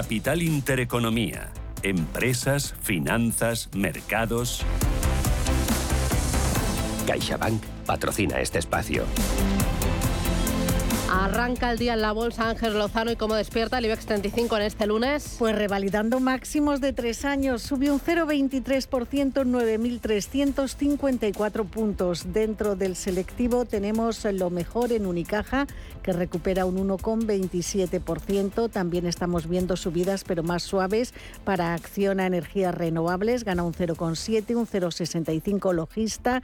Capital Intereconomía. Empresas, finanzas, mercados. CaixaBank patrocina este espacio. Arranca el día en la bolsa Ángel Lozano y cómo despierta el IBEX 35 en este lunes. Pues revalidando máximos de tres años, subió un 0,23%, 9.354 puntos. Dentro del selectivo tenemos lo mejor en Unicaja, que recupera un 1,27%. También estamos viendo subidas, pero más suaves, para Acción a Energías Renovables, gana un 0,7, un 0,65 Logista.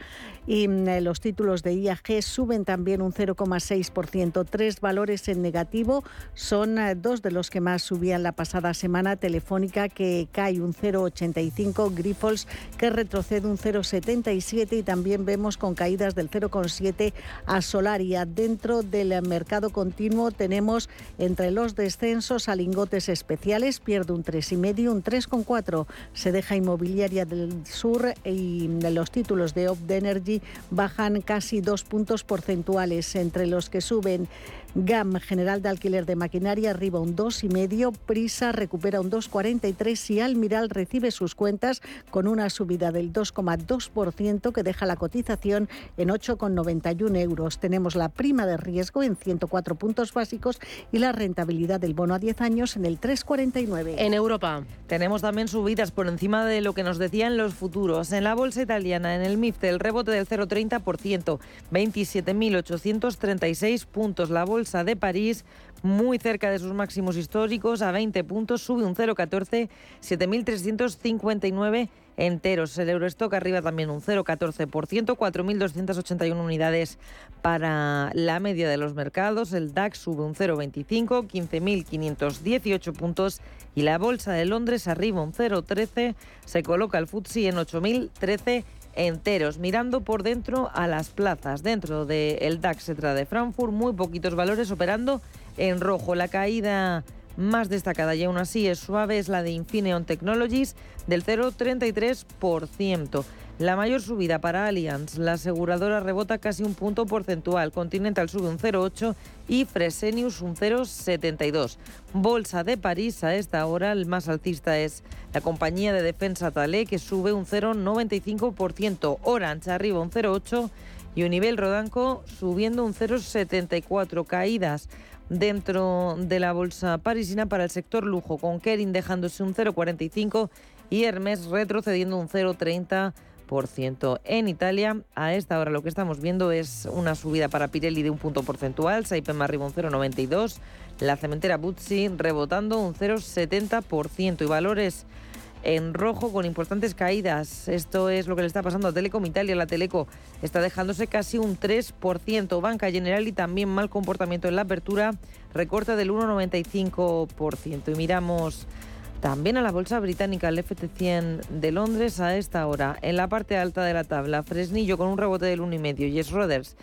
Y mm, los títulos de IAG suben también un 0,6% valores en negativo. Son eh, dos de los que más subían la pasada semana. Telefónica que cae un 0,85, Grifols que retrocede un 0,77 y también vemos con caídas del 0,7 a Solaria. Dentro del mercado continuo tenemos entre los descensos a lingotes especiales, pierde un 3,5, un 3,4 se deja Inmobiliaria del Sur y los títulos de Op Energy bajan casi dos puntos porcentuales entre los que suben GAM, General de Alquiler de Maquinaria, arriba un 2,5, Prisa recupera un 2,43 y Almiral recibe sus cuentas con una subida del 2,2% que deja la cotización en 8,91 euros. Tenemos la prima de riesgo en 104 puntos básicos y la rentabilidad del bono a 10 años en el 3,49. En Europa. Tenemos también subidas por encima de lo que nos decían los futuros. En la bolsa italiana, en el MIFTE, el rebote del 0,30%, 27.836 puntos. La bolsa de París, muy cerca de sus máximos históricos, a 20 puntos, sube un 0,14, 7.359 enteros. El Eurostock arriba también un 0,14%, 4.281 unidades para la media de los mercados. El DAX sube un 0,25, 15.518 puntos. Y la Bolsa de Londres arriba un 0,13, se coloca el FTSE en 8.013 enteros, mirando por dentro a las plazas. Dentro del DAX de Frankfurt, muy poquitos valores operando en rojo. La caída más destacada y aún así es suave es la de Infineon Technologies del 0,33%. La mayor subida para Allianz, la aseguradora rebota casi un punto porcentual, Continental sube un 0,8 y Fresenius un 0,72. Bolsa de París a esta hora, el más alcista es la compañía de defensa Talé que sube un 0,95%, Orange arriba un 0,8 y Univel Rodanco subiendo un 0,74. Caídas dentro de la bolsa parisina para el sector lujo, con Kering dejándose un 0,45 y Hermes retrocediendo un 0,30 en Italia, a esta hora lo que estamos viendo es una subida para Pirelli de un punto porcentual, Saipem arriba un 0,92, la cementera Buzzi rebotando un 0,70% y valores en rojo con importantes caídas. Esto es lo que le está pasando a Telecom Italia. La Teleco está dejándose casi un 3%. Banca General y también mal comportamiento en la apertura, recorta del 1,95%. Y miramos también a la bolsa británica, el FT100 de Londres a esta hora. En la parte alta de la tabla, Fresnillo con un rebote del 1,5 y Schroders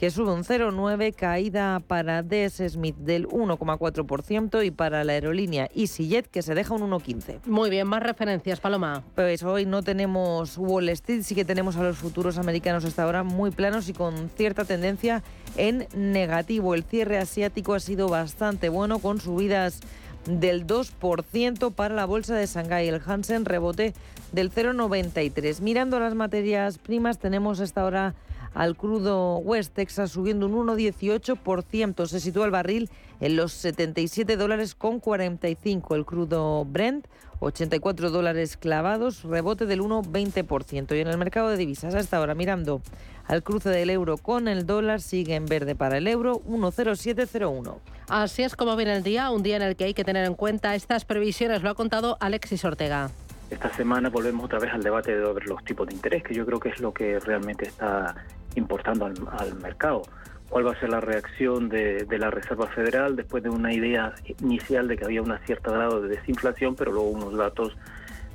que sube un 0,9, caída para DS Smith del 1,4% y para la aerolínea EasyJet que se deja un 1,15. Muy bien, más referencias, Paloma. Pues hoy no tenemos Wall Street, sí que tenemos a los futuros americanos hasta ahora muy planos y con cierta tendencia en negativo. El cierre asiático ha sido bastante bueno con subidas del 2% para la bolsa de Shanghái. El Hansen rebote del 0,93. Mirando las materias primas, tenemos hasta ahora al crudo West Texas subiendo un 1,18%. Se sitúa el barril en los 77 dólares con 45. El crudo Brent 84 dólares clavados, rebote del 1,20%. Y en el mercado de divisas, hasta ahora mirando al cruce del euro con el dólar, sigue en verde para el euro, 1,0701. Así es como viene el día, un día en el que hay que tener en cuenta estas previsiones, lo ha contado Alexis Ortega. Esta semana volvemos otra vez al debate sobre los tipos de interés, que yo creo que es lo que realmente está importando al, al mercado cuál va a ser la reacción de, la Reserva Federal después de una idea inicial de que había un cierto grado de desinflación, pero luego unos datos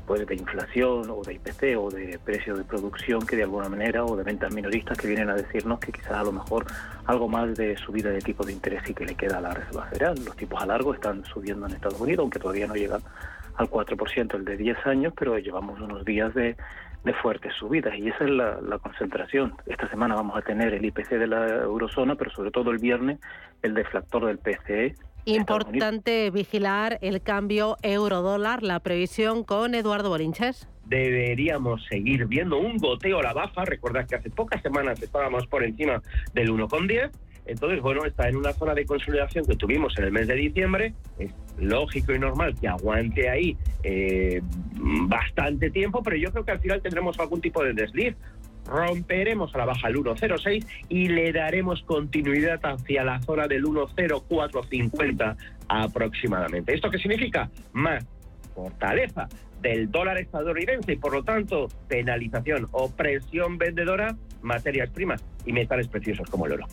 pues de inflación o de IPC o de precios de producción que de alguna manera o de ventas minoristas que vienen a decirnos que quizás a lo mejor algo más de subida de tipos de interés y que le queda a la Reserva Federal. Los tipos a largo están subiendo en Estados Unidos, aunque todavía no llegan al 4% el de 10 años, pero llevamos unos días de, de fuertes subidas y esa es la, concentración. Esta semana vamos a tener el IPC de la eurozona, pero sobre todo el viernes el deflactor del PCE Importante vigilar el cambio euro-dólar, la previsión con Eduardo Bolinches deberíamos seguir viendo un goteo a la baja. Recordad que hace pocas semanas estábamos por encima del 1,10. Entonces, bueno, está en una zona de consolidación que tuvimos en el mes de diciembre. Es lógico y normal que aguante ahí eh, bastante tiempo, pero yo creo que al final tendremos algún tipo de desliz. Romperemos a la baja el 1,06 y le daremos continuidad hacia la zona del 1,0450 aproximadamente. ¿Esto qué significa? Más fortaleza del dólar estadounidense y por lo tanto penalización o presión vendedora materias primas y metales preciosos como el oro.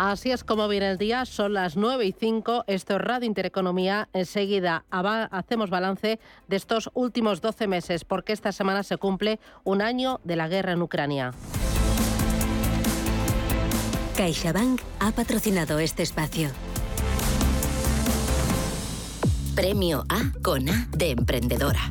Así es como viene el día, son las 9 y 5, esto es Radio Intereconomía, enseguida hacemos balance de estos últimos 12 meses porque esta semana se cumple un año de la guerra en Ucrania. CaixaBank ha patrocinado este espacio. Premio A con A de emprendedora.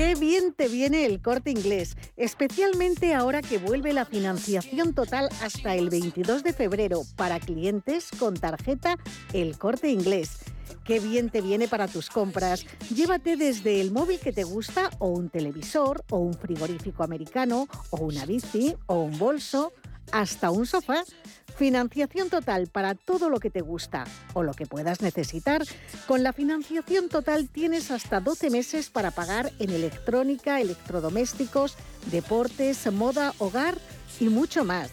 Qué bien te viene el corte inglés, especialmente ahora que vuelve la financiación total hasta el 22 de febrero para clientes con tarjeta El corte inglés. Qué bien te viene para tus compras. Llévate desde el móvil que te gusta o un televisor o un frigorífico americano o una bici o un bolso hasta un sofá. Financiación total para todo lo que te gusta o lo que puedas necesitar. Con la financiación total tienes hasta 12 meses para pagar en electrónica, electrodomésticos, deportes, moda, hogar y mucho más.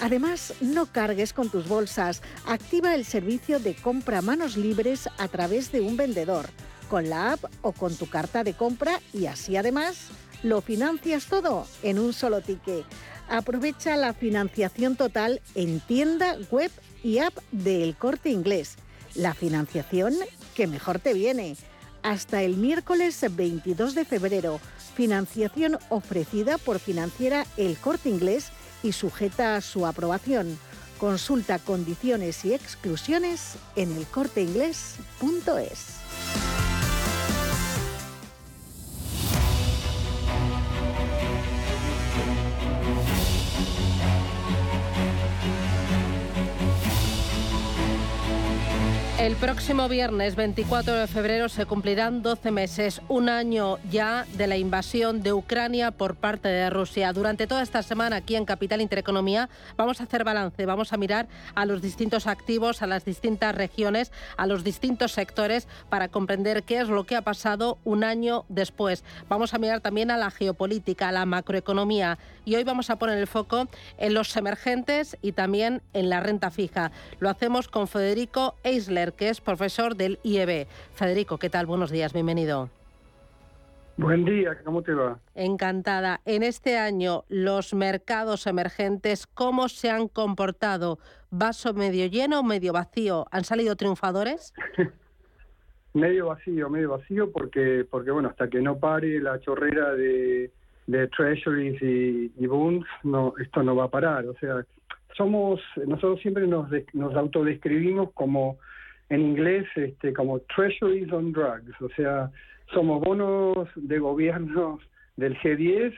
Además, no cargues con tus bolsas. Activa el servicio de compra manos libres a través de un vendedor, con la app o con tu carta de compra y así además lo financias todo en un solo ticket. Aprovecha la financiación total en tienda, web y app del Corte Inglés. La financiación que mejor te viene. Hasta el miércoles 22 de febrero. Financiación ofrecida por financiera El Corte Inglés y sujeta a su aprobación. Consulta condiciones y exclusiones en elcorteinglés.es. El próximo viernes 24 de febrero se cumplirán 12 meses, un año ya de la invasión de Ucrania por parte de Rusia. Durante toda esta semana aquí en Capital Intereconomía vamos a hacer balance, vamos a mirar a los distintos activos, a las distintas regiones, a los distintos sectores para comprender qué es lo que ha pasado un año después. Vamos a mirar también a la geopolítica, a la macroeconomía y hoy vamos a poner el foco en los emergentes y también en la renta fija. Lo hacemos con Federico Eisler que es profesor del IEB. Federico, ¿qué tal? Buenos días, bienvenido. Buen día, ¿cómo te va? Encantada. En este año, los mercados emergentes, ¿cómo se han comportado? ¿Vaso medio lleno o medio vacío? ¿Han salido triunfadores? medio vacío, medio vacío, porque, porque bueno, hasta que no pare la chorrera de, de treasuries y, y bonds, no, esto no va a parar. O sea, somos, nosotros siempre nos, nos autodescribimos como en inglés este, como treasuries on drugs, o sea, somos bonos de gobiernos del G10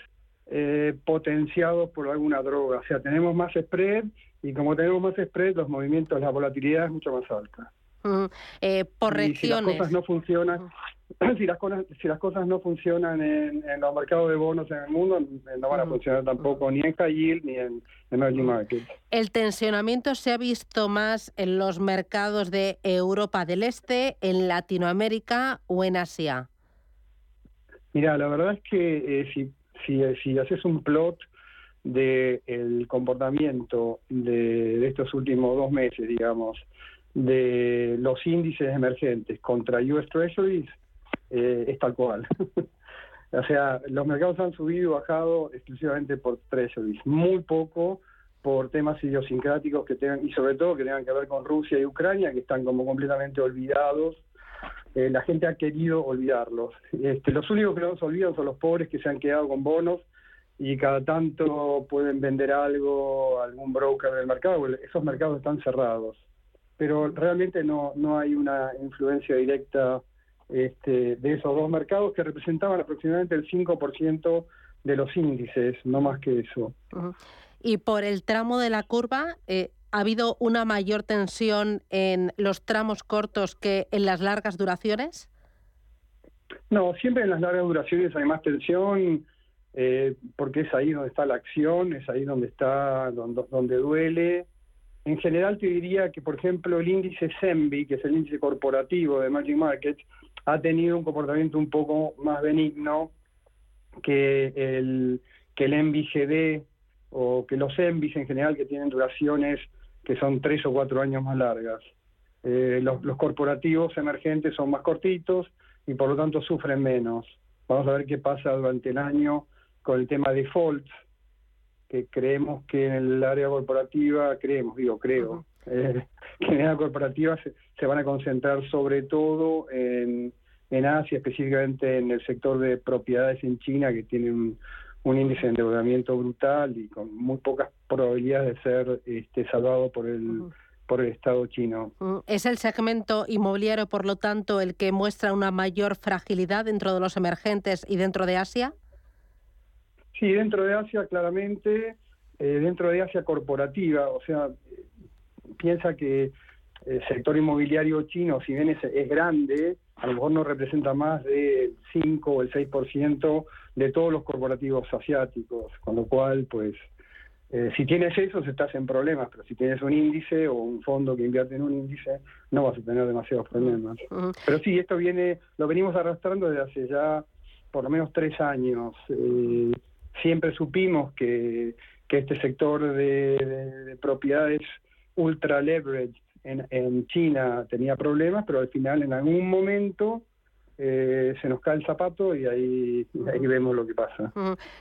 eh, potenciados por alguna droga, o sea, tenemos más spread y como tenemos más spread, los movimientos, la volatilidad es mucho más alta. Eh, por regiones. si las cosas no funcionan, si las cosas, si las cosas no funcionan en, los mercados de bonos en el mundo, no van a funcionar tampoco ni en high yield ni en emerging markets. El tensionamiento se ha visto más en los mercados de Europa del Este, en Latinoamérica o en Asia. Mira, la verdad es que eh, si, si, si haces un plot del el comportamiento de, de estos últimos dos meses, digamos, de los índices emergentes contra US Treasuries eh, es tal cual. o sea, los mercados han subido y bajado exclusivamente por Treasuries, muy poco por temas idiosincráticos que tengan, y sobre todo que tengan que ver con Rusia y Ucrania, que están como completamente olvidados. Eh, la gente ha querido olvidarlos. Este, los únicos que no se olvidan son los pobres que se han quedado con bonos y cada tanto pueden vender algo a algún broker del mercado, esos mercados están cerrados. Pero realmente no, no hay una influencia directa este, de esos dos mercados que representaban aproximadamente el 5% de los índices, no más que eso. Y por el tramo de la curva, eh, ¿ha habido una mayor tensión en los tramos cortos que en las largas duraciones? No, siempre en las largas duraciones hay más tensión, eh, porque es ahí donde está la acción, es ahí donde está, donde, donde duele. En general te diría que, por ejemplo, el índice SEMBI, que es el índice corporativo de Emerging Markets, ha tenido un comportamiento un poco más benigno que el, que el MVGD o que los ENVIs en general que tienen duraciones que son tres o cuatro años más largas. Eh, los, corporativos emergentes son más cortitos y por lo tanto sufren menos. Vamos a ver qué pasa durante el año con el tema de defaults, que creemos que en el área corporativa, creemos, digo, creo, eh, que en el área corporativa se, se, van a concentrar sobre todo en, en Asia, específicamente en el sector de propiedades en China, que tiene un, un índice de endeudamiento brutal y con muy pocas probabilidades de ser este, salvado por el, por el Estado chino. ¿Es el segmento inmobiliario, por lo tanto, el que muestra una mayor fragilidad dentro de los emergentes y dentro de Asia? Sí, dentro de Asia, claramente, eh, dentro de Asia corporativa, o sea, piensa que el sector inmobiliario chino, si bien es, es grande, a lo mejor no representa más del 5 o el 6% de todos los corporativos asiáticos, con lo cual, pues, eh, si tienes eso, estás en problemas, pero si tienes un índice o un fondo que invierte en un índice, no vas a tener demasiados problemas. Pero sí, esto viene, lo venimos arrastrando desde hace ya por lo menos tres años. Eh, siempre supimos que, que este sector de, de, de propiedades ultra leverage en, en, China tenía problemas, pero al final en algún momento eh, se nos cae el zapato y ahí, ahí vemos lo que pasa.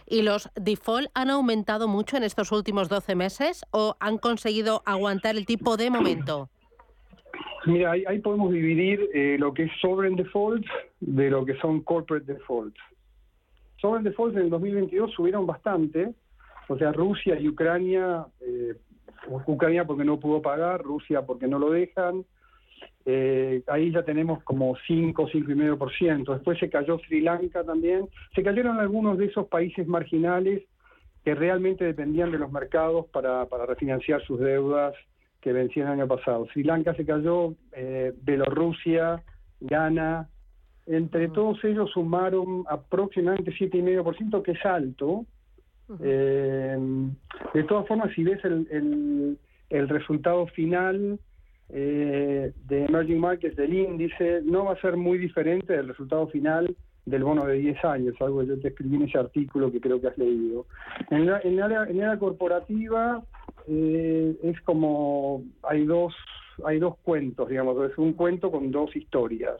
¿Y los default han aumentado mucho en estos últimos 12 meses o han conseguido aguantar el tipo de momento? Mira, ahí, ahí podemos dividir eh, lo que es sovereign defaults de lo que son corporate defaults. Sovereign defaults en el 2022 subieron bastante, o sea, Rusia y Ucrania eh, Ucrania porque no pudo pagar, Rusia porque no lo dejan. Eh, ahí ya tenemos como 5, 5,5%. Después se cayó Sri Lanka también. Se cayeron algunos de esos países marginales que realmente dependían de los mercados para, para refinanciar sus deudas que vencían el año pasado. Sri Lanka se cayó, eh, Bielorrusia, Ghana. Entre todos ellos sumaron aproximadamente 7,5%, que es alto, eh, de todas formas, si ves el, el, el resultado final eh, de Emerging Markets del índice, no va a ser muy diferente del resultado final del bono de 10 años, algo que yo te escribí en ese artículo que creo que has leído. En la, en área, en área corporativa eh, es como hay dos hay dos cuentos, digamos, es un cuento con dos historias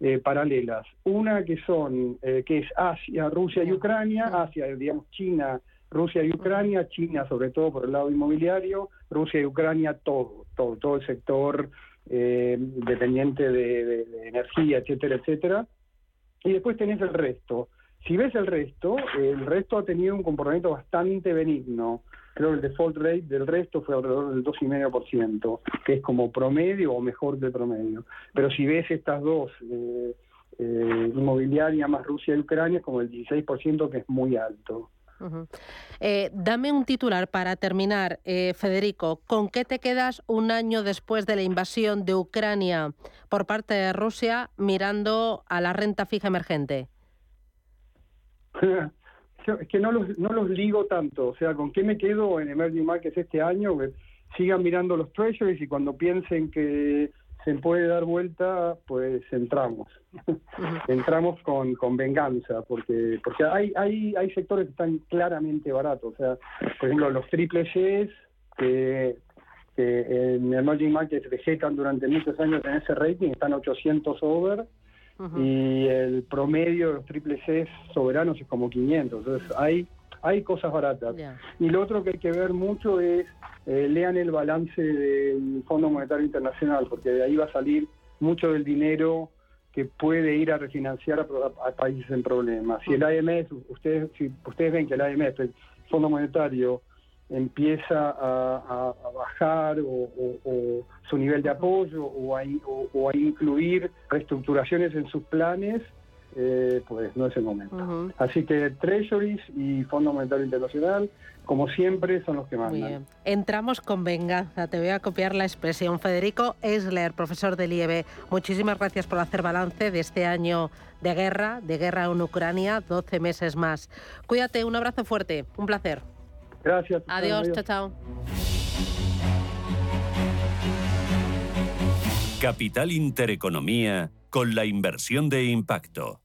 eh, paralelas. Una que son, eh, que es Asia, Rusia y Ucrania, Asia, digamos, China, Rusia y Ucrania, China sobre todo por el lado inmobiliario, Rusia y Ucrania todo, todo, todo el sector eh, dependiente de, de, de, energía, etcétera, etcétera. Y después tenés el resto. Si ves el resto, el resto ha tenido un comportamiento bastante benigno creo que el default rate del resto fue alrededor del 2,5%, que es como promedio o mejor de promedio. Pero si ves estas dos, eh, eh, inmobiliaria más Rusia y Ucrania, es como el 16%, que es muy alto. Uh -huh. eh, dame un titular para terminar, eh, Federico. ¿Con qué te quedas un año después de la invasión de Ucrania por parte de Rusia mirando a la renta fija emergente? es que no los, no los ligo tanto. O sea, ¿con qué me quedo en Emerging Markets este año? Que sigan mirando los treasuries y cuando piensen que se puede dar vuelta, pues entramos. entramos con, con venganza, porque porque hay, hay, hay sectores que están claramente baratos. O sea, por ejemplo, los triple Cs que, que en Emerging Markets vegetan durante muchos años en ese rating, están 800 over Uh -huh. y el promedio de los triple C soberanos es como 500. Entonces hay hay cosas baratas. Yeah. Y lo otro que hay que ver mucho es, eh, lean el balance del Fondo Monetario Internacional, porque de ahí va a salir mucho del dinero que puede ir a refinanciar a, países en problemas. Si el IMF, ustedes, si ustedes ven que el IMF, el Fondo Monetario, empieza a, bajar o, su nivel de apoyo o a, o a incluir reestructuraciones en sus planes, eh, pues no es el momento. Así que Treasuries y Fondo Monetario Internacional, como siempre, son los que mandan. Muy bien. Entramos con venganza. Te voy a copiar la expresión. Federico Esler, profesor de IEB, muchísimas gracias por hacer balance de este año de guerra, de guerra en Ucrania, 12 meses más. Cuídate, un abrazo fuerte, un placer. Gracias. Adiós, chao, chao. Capital Intereconomía con la inversión de impacto.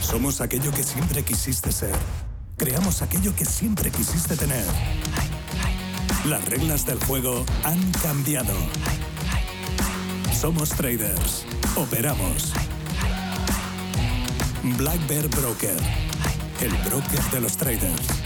Somos aquello que siempre quisiste ser. Creamos aquello que siempre quisiste tener. Las reglas del juego han cambiado. Somos traders. Operamos. Black Bear Broker. El broker de los traders.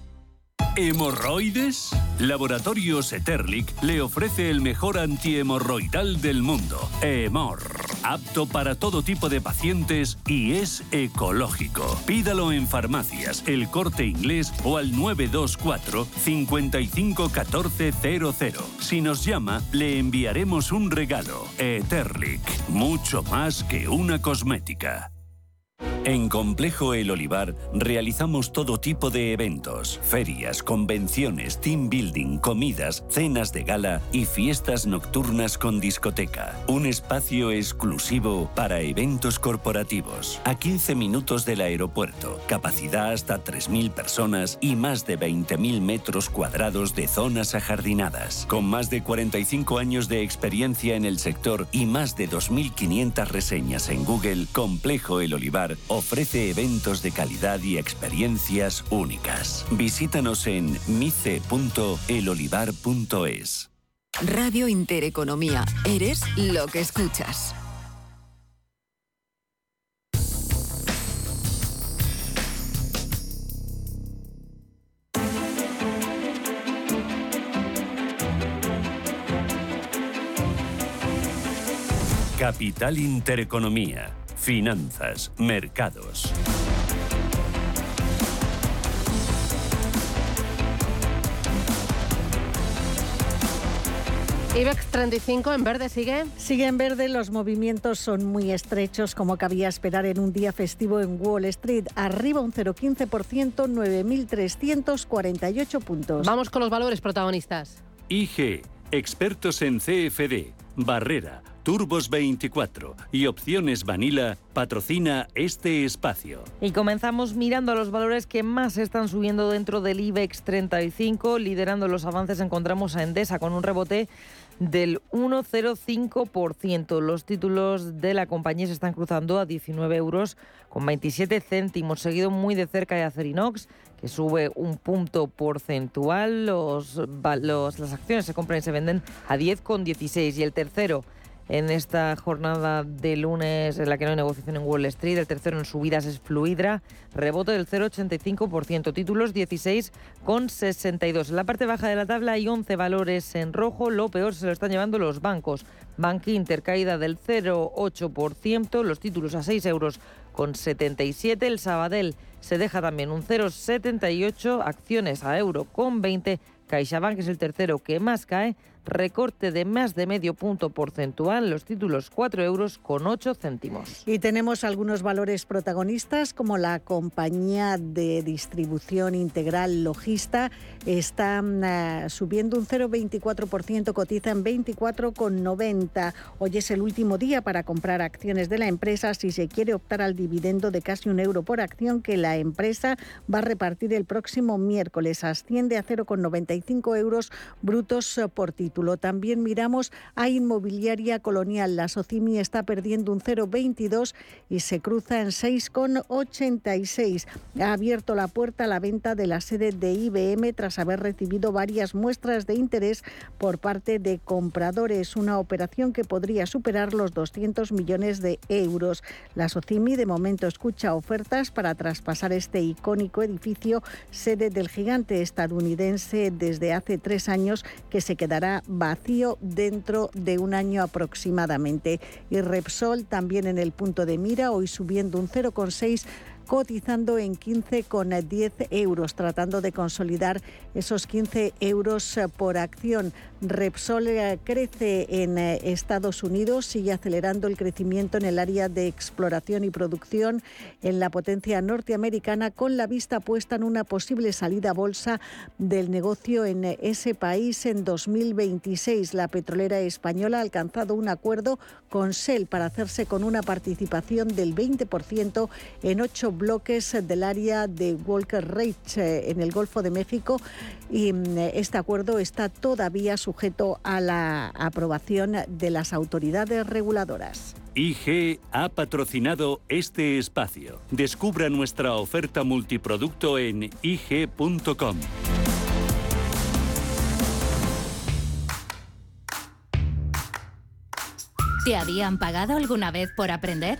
¿Hemorroides? Laboratorios Eterlic le ofrece el mejor antihemorroidal del mundo, Hemor. Apto para todo tipo de pacientes y es ecológico. Pídalo en farmacias, el corte inglés o al 924 551400. Si nos llama, le enviaremos un regalo. Eterlic, mucho más que una cosmética. En Complejo El Olivar realizamos todo tipo de eventos, ferias, convenciones, team building, comidas, cenas de gala y fiestas nocturnas con discoteca. Un espacio exclusivo para eventos corporativos. A 15 minutos del aeropuerto, capacidad hasta 3.000 personas y más de 20.000 metros cuadrados de zonas ajardinadas. Con más de 45 años de experiencia en el sector y más de 2.500 reseñas en Google, Complejo El Olivar ofrece eventos de calidad y experiencias únicas. Visítanos en mice.elolivar.es. Radio Intereconomía. Eres lo que escuchas. Capital Intereconomía Finanzas, mercados. IBEX 35 en verde sigue. Sigue en verde, los movimientos son muy estrechos como cabía esperar en un día festivo en Wall Street. Arriba un 0,15%, 9.348 puntos. Vamos con los valores protagonistas. IG, expertos en CFD, Barrera, Turbos 24 y Opciones Vanilla patrocina este espacio. Y comenzamos mirando a los valores que más están subiendo dentro del IBEX 35. Liderando los avances encontramos a Endesa con un rebote del 1,05%. Los títulos de la compañía se están cruzando a 19 euros con 27 céntimos, seguido muy de cerca de Acerinox, que sube un punto porcentual. Las acciones se compran y se venden a 10,16 y el tercero en esta jornada de lunes en la que no hay negociación en Wall Street. El tercero en subidas es Fluidra, rebote del 0,85%, títulos 16,62. En la parte baja de la tabla hay 11 valores en rojo, lo peor se lo están llevando los bancos. Bank Inter caída del 0,8%, los títulos a 6 euros con 77, el Sabadell se deja también un 0,78, acciones a euro con 20, CaixaBank es el tercero que más cae recorte de más de medio punto porcentual, los títulos 4 euros con 8 céntimos. Y tenemos algunos valores protagonistas como la compañía de distribución integral Logista está mm, subiendo un 0,24%, cotiza en 24,90. Hoy es el último día para comprar acciones de la empresa si se quiere optar al dividendo de casi un euro por acción que la empresa va a repartir el próximo miércoles. Asciende a 0,95 euros brutos por título. También miramos a Inmobiliaria Colonial. La Socimi está perdiendo un 0,22 y se cruza en 6,86. Ha abierto la puerta a la venta de la sede de IBM tras haber recibido varias muestras de interés por parte de compradores, una operación que podría superar los 200 millones de euros. La Socimi de momento escucha ofertas para traspasar este icónico edificio, sede del gigante estadounidense desde hace tres años, que se quedará vacío dentro de un año aproximadamente. Y Repsol también en el punto de mira, hoy subiendo un 0,6 cotizando en 15,10 euros, tratando de consolidar esos 15 euros eh, por acción. Repsol eh, crece en eh, Estados Unidos, sigue acelerando el crecimiento en el área de exploración y producción en la potencia norteamericana, con la vista puesta en una posible salida bolsa del negocio en ese país en 2026. La petrolera española ha alcanzado un acuerdo con Shell para hacerse con una participación del 20% en ocho bloques del área de Walker Ridge eh, en el Golfo de México y mm, este acuerdo está todavía sujeto a la aprobación de las autoridades reguladoras. IG ha patrocinado este espacio. Descubra nuestra oferta multiproducto en ig.com. ¿Te habían pagado alguna vez por aprender?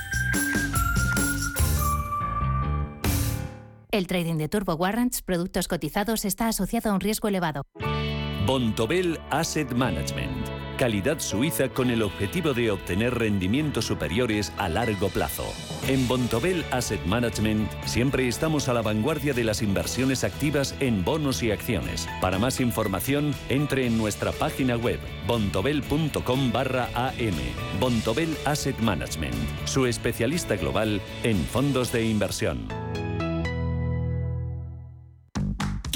El trading de Turbo Warrants, productos cotizados, está asociado a un riesgo elevado. Bontobel Asset Management. Calidad suiza con el objetivo de obtener rendimientos superiores a largo plazo. En Bontobel Asset Management siempre estamos a la vanguardia de las inversiones activas en bonos y acciones. Para más información, entre en nuestra página web bontobel.com barra am. Bontobel Asset Management, su especialista global en fondos de inversión.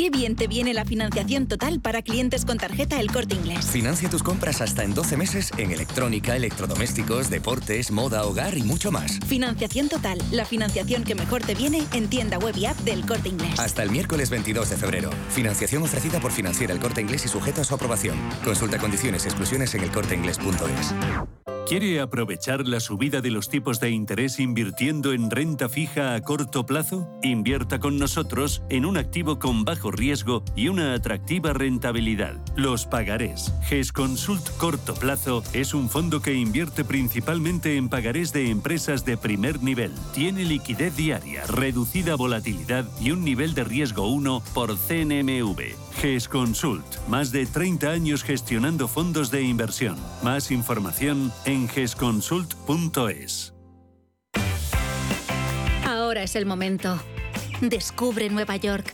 Qué bien te viene la financiación total para clientes con tarjeta El Corte Inglés. Financia tus compras hasta en 12 meses en electrónica, electrodomésticos, deportes, moda, hogar y mucho más. Financiación total, la financiación que mejor te viene en tienda web y app del Corte Inglés. Hasta el miércoles 22 de febrero. Financiación ofrecida por Financiera El Corte Inglés y sujeta a su aprobación. Consulta condiciones y exclusiones en elcorteinglés.es. ¿Quiere aprovechar la subida de los tipos de interés invirtiendo en renta fija a corto plazo? Invierta con nosotros en un activo con bajo riesgo y una atractiva rentabilidad. Los pagarés. GESConsult Corto Plazo es un fondo que invierte principalmente en pagarés de empresas de primer nivel. Tiene liquidez diaria, reducida volatilidad y un nivel de riesgo 1 por CNMV. GESConsult. Más de 30 años gestionando fondos de inversión. Más información en gesconsult.es. Ahora es el momento. Descubre Nueva York,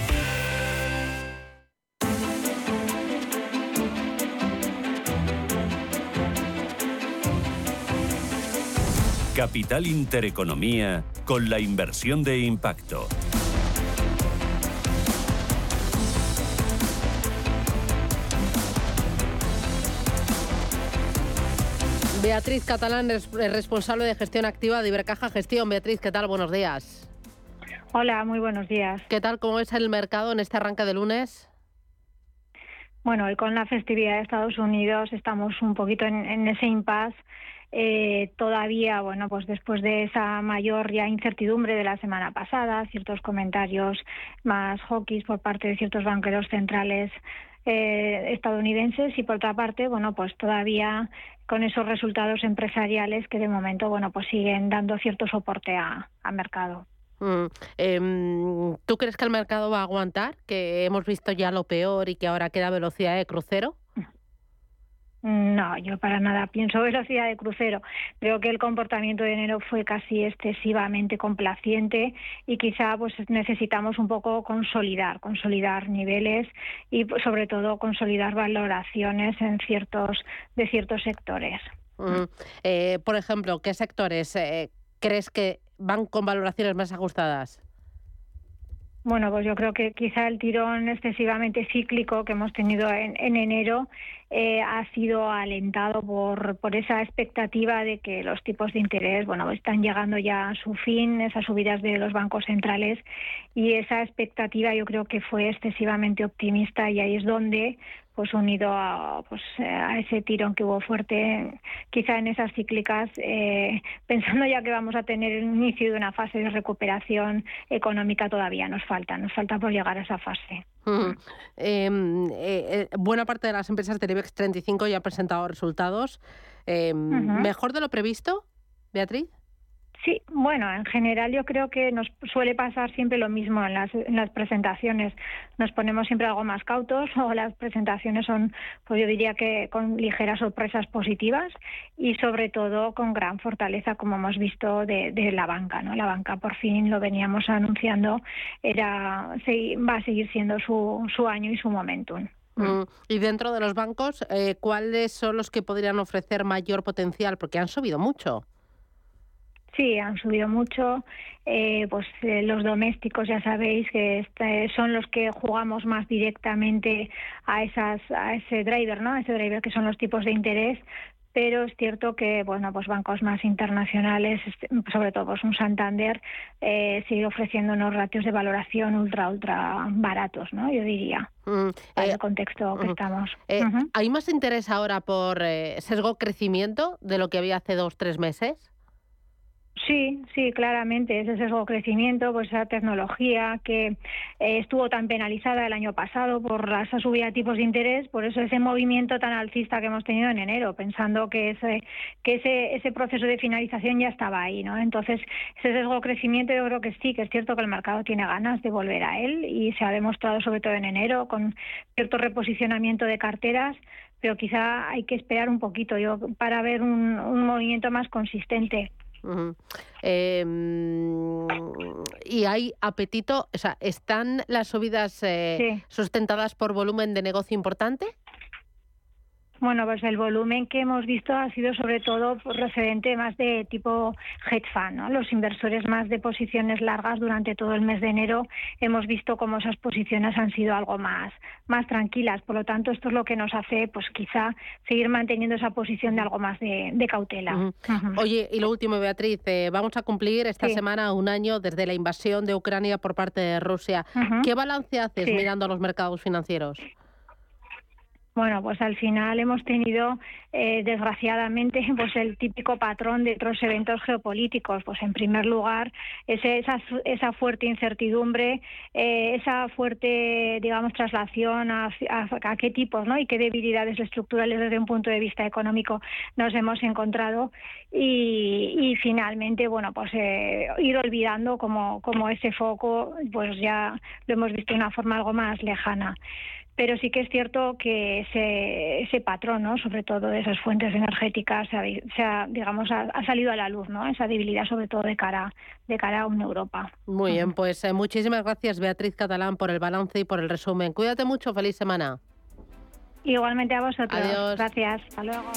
Capital Intereconomía con la inversión de impacto. Beatriz Catalán es responsable de gestión activa de Ibercaja Gestión. Beatriz, ¿qué tal? Buenos días. Hola, muy buenos días. ¿Qué tal? ¿Cómo es el mercado en este arranque de lunes? Bueno, y con la festividad de Estados Unidos estamos un poquito en, ese impasse. Eh, todavía, bueno, pues después de esa mayor ya incertidumbre de la semana pasada, ciertos comentarios más hawkish por parte de ciertos banqueros centrales eh, estadounidenses y por otra parte, bueno, pues todavía con esos resultados empresariales que de momento, bueno, pues siguen dando cierto soporte al mercado. Mm, em, ¿Tú crees que el mercado va a aguantar? Que hemos visto ya lo peor y que ahora queda velocidad de crucero. No, yo para nada pienso velocidad de crucero. Creo que el comportamiento de enero fue casi excesivamente complaciente y quizá pues necesitamos un poco consolidar, consolidar niveles y sobre todo consolidar valoraciones en ciertos de ciertos sectores. Eh, por ejemplo, ¿qué sectores eh, crees que van con valoraciones más ajustadas? Bueno, pues yo creo que quizá el tirón excesivamente cíclico que hemos tenido en, enero eh, ha sido alentado por, por esa expectativa de que los tipos de interés, bueno, están llegando ya a su fin, esas subidas de los bancos centrales y esa expectativa yo creo que fue excesivamente optimista y ahí es donde pues unido a, pues, a ese tirón que hubo fuerte, quizá en esas cíclicas, eh, pensando ya que vamos a tener el inicio de una fase de recuperación económica, todavía nos falta, nos falta por llegar a esa fase. Em, eh, eh, buena parte de las empresas del IBEX 35 ya han presentado resultados. Em, ¿Mejor de lo previsto, Beatriz? Sí, bueno, en general yo creo que nos suele pasar siempre lo mismo en las, en las presentaciones. Nos ponemos siempre algo más cautos o las presentaciones son, pues yo diría que con ligeras sorpresas positivas y sobre todo con gran fortaleza, como hemos visto de, la banca. ¿no? La banca por fin lo veníamos anunciando, era va a seguir siendo su, su año y su momentum. Mm, y dentro de los bancos, eh, ¿cuáles son los que podrían ofrecer mayor potencial? Porque han subido mucho. Sí, han subido mucho. Eh, pues eh, los domésticos ya sabéis que este, son los que jugamos más directamente a esas a ese driver, ¿no? A ese driver que son los tipos de interés. Pero es cierto que bueno, pues bancos más internacionales, este, sobre todo pues un Santander, eh, sigue ofreciendo unos ratios de valoración ultra ultra baratos, ¿no? Yo diría. Mm, en el contexto que estamos. ¿Hay más interés ahora por sesgo crecimiento de lo que había hace dos, tres meses? Sí, sí, claramente. Ese sesgo crecimiento, pues esa tecnología que eh, estuvo tan penalizada el año pasado por esa subida de tipos de interés, por eso ese movimiento tan alcista que hemos tenido en enero, pensando que ese, que ese, ese proceso de finalización ya estaba ahí, ¿no? Entonces, ese sesgo crecimiento yo creo que sí, que es cierto que el mercado tiene ganas de volver a él y se ha demostrado sobre todo en enero con cierto reposicionamiento de carteras, pero quizá hay que esperar un poquito yo para ver un, un movimiento más consistente. Em, y hay apetito, o sea, ¿están las subidas eh, sustentadas por volumen de negocio importante? Bueno, pues el volumen que hemos visto ha sido sobre todo procedente más de tipo hedge fund, ¿no? Los inversores más de posiciones largas durante todo el mes de enero hemos visto cómo esas posiciones han sido algo más, más tranquilas. Por lo tanto, esto es lo que nos hace, pues quizá seguir manteniendo esa posición de algo más de, cautela. Oye, y lo último, Beatriz, eh, vamos a cumplir esta semana un año desde la invasión de Ucrania por parte de Rusia. ¿Qué balance haces mirando a los mercados financieros? Bueno, pues al final hemos tenido, eh, desgraciadamente, pues el típico patrón de otros eventos geopolíticos. Pues en primer lugar, ese, esa, esa fuerte incertidumbre, eh, esa fuerte, digamos, traslación a, a, qué tipos ¿no? y qué debilidades estructurales desde un punto de vista económico nos hemos encontrado. Y, y finalmente, bueno, pues eh, ir olvidando como, como ese foco, pues ya lo hemos visto de una forma algo más lejana pero sí que es cierto que ese, ese patrón, ¿no? sobre todo de esas fuentes energéticas, se ha, digamos, ha, salido a la luz, ¿no? esa debilidad sobre todo de cara, de cara a una Europa. Muy bien, pues eh, muchísimas gracias Beatriz Catalán por el balance y por el resumen. Cuídate mucho, feliz semana. Igualmente a vosotros. Adiós. Gracias, hasta luego.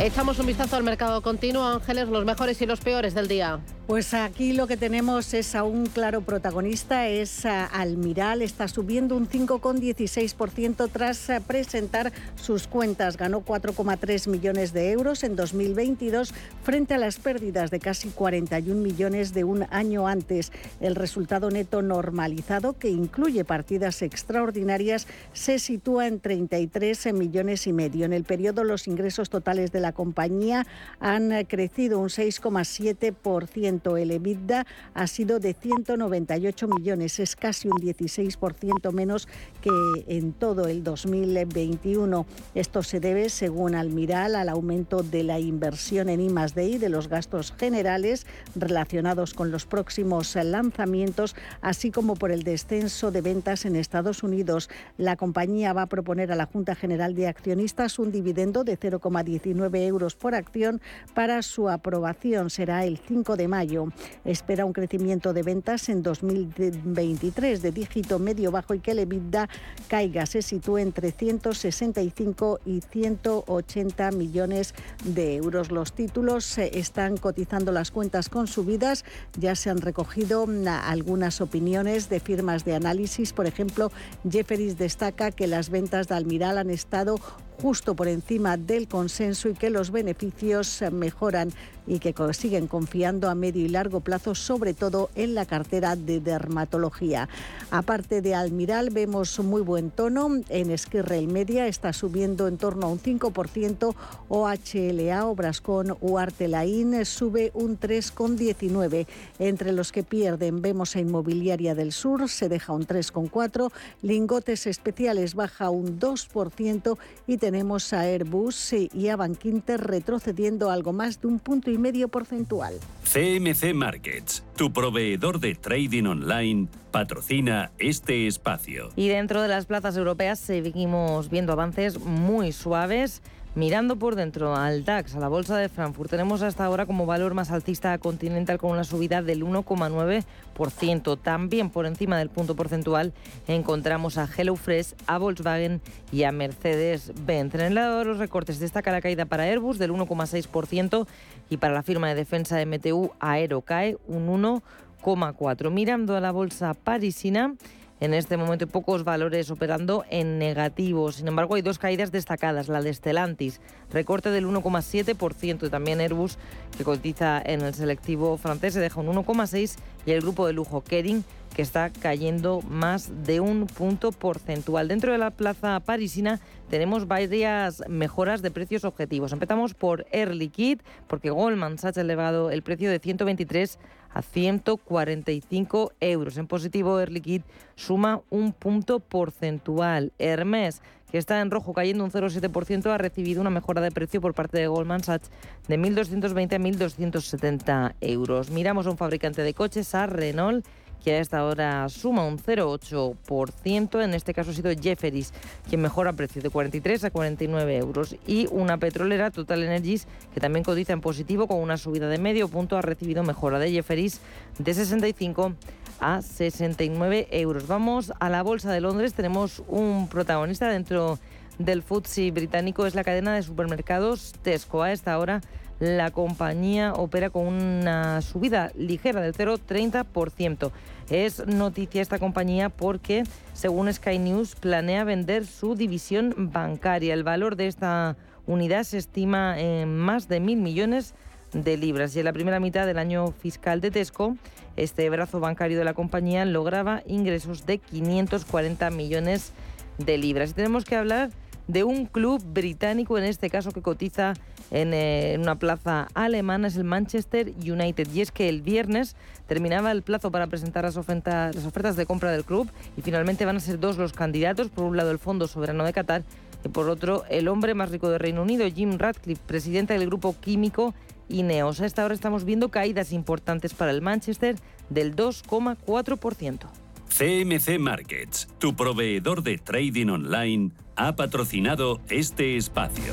Echamos un vistazo al mercado continuo, Ángeles, los mejores y los peores del día. Pues aquí lo que tenemos es a un claro protagonista, es Almiral, está subiendo un 5,16% tras presentar sus cuentas. Ganó 4,3 millones de euros en 2022 frente a las pérdidas de casi 41 millones de un año antes. El resultado neto normalizado, que incluye partidas extraordinarias, se sitúa en 33 millones y medio. En el periodo los ingresos totales de la compañía han crecido un 6,7% el EBITDA ha sido de 198 millones, es casi un 16% menos que en todo el 2021. Esto se debe, según Almiral, al aumento de la inversión en I+D de los gastos generales relacionados con los próximos lanzamientos, así como por el descenso de ventas en Estados Unidos. La compañía va a proponer a la Junta General de Accionistas un dividendo de 0,19 euros por acción para su aprobación. Será el 5 de mayo Espera un crecimiento de ventas en 2023 de dígito medio-bajo y que el EBITDA caiga, se sitúe entre 165 y 180 millones de euros. Los títulos eh, están cotizando las cuentas con subidas. Ya se han recogido mm, algunas opiniones de firmas de análisis. Por ejemplo, Jefferies destaca que las ventas de Almiral han estado justo por encima del consenso y que los beneficios mejoran y que siguen confiando a medio y largo plazo, sobre todo en la cartera de dermatología. Aparte de Almiral, vemos muy buen tono. En Esquirrel Media está subiendo en torno a un 5%. OHLA, Obrascon o Artelain sube un 3,19%. Entre los que pierden vemos a Inmobiliaria del Sur, se deja un 3,4%. Lingotes Especiales baja un 2% y tenemos a Airbus y a Bankinter retrocediendo algo más de un punto y medio porcentual. CMC Markets, tu proveedor de trading online, patrocina este espacio. Y dentro de las plazas europeas seguimos viendo avances muy suaves. Mirando por dentro al DAX, a la bolsa de Frankfurt, tenemos hasta ahora como valor más alcista a Continental con una subida del 1,9%. También por encima del punto porcentual encontramos a HelloFresh, a Volkswagen y a Mercedes-Benz. En el lado de los recortes destaca la caída para Airbus del 1,6% y para la firma de defensa de MTU Aero cae un 1,4%. Mirando a la bolsa parisina, en este momento pocos valores operando en negativo. Sin embargo, hay dos caídas destacadas. La de Stellantis, recorte del 1,7% y también Airbus, que cotiza en el selectivo francés, se deja un 1,6% y el grupo de lujo Kering, que está cayendo más de un punto porcentual. Dentro de la plaza parisina tenemos varias mejoras de precios objetivos. Empezamos por Air Liquide, porque Goldman Sachs ha elevado el precio de 123 a 145 euros. En positivo, Air suma un punto porcentual. Hermes, que está en rojo cayendo un 0,7%, ha recibido una mejora de precio por parte de Goldman Sachs de 1.220 a 1.270 euros. Miramos a un fabricante de coches, a Renault, que a esta hora suma un 0,8%. En este caso ha sido Jefferies, quien mejora precio de 43 a 49 euros. Y una petrolera, Total Energies, que también cotiza en positivo con una subida de medio punto, ha recibido mejora de Jefferies de 65 a 69 euros. Vamos a la Bolsa de Londres. Tenemos un protagonista dentro del FTSE británico, es la cadena de supermercados Tesco. A esta hora la compañía opera con una subida ligera del 0,30%. Es noticia esta compañía porque, según Sky News, planea vender su división bancaria. El valor de esta unidad se estima en más de mil millones de libras. Y en la primera mitad del año fiscal de Tesco, este brazo bancario de la compañía lograba ingresos de 540 millones de libras. Y tenemos que hablar de un club británico, en este caso que cotiza eh, en, una plaza alemana, es el Manchester United. Y es que el viernes terminaba el plazo para presentar las, las ofertas de compra del club y finalmente van a ser dos los candidatos. Por un lado el Fondo Soberano de Qatar y por otro el hombre más rico del Reino Unido, Jim Radcliffe, presidente del grupo químico Ineos. A esta hora estamos viendo caídas importantes para el Manchester del 2,4%. CMC Markets, tu proveedor de trading online, ha patrocinado este espacio.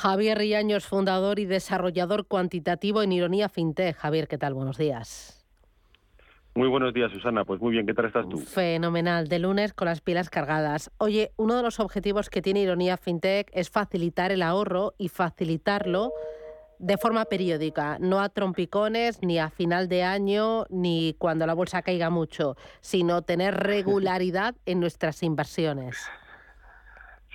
Javier Riaños, fundador y desarrollador cuantitativo en Ironía FinTech. Javier, ¿qué tal? Buenos días. Muy buenos días, Susana. Pues muy bien, ¿qué tal estás tú? Fenomenal, de lunes con las pilas cargadas. Oye, uno de los objetivos que tiene Ironía FinTech es facilitar el ahorro y facilitarlo de forma periódica, no a trompicones, ni a final de año, ni cuando la bolsa caiga mucho, sino tener regularidad en nuestras inversiones.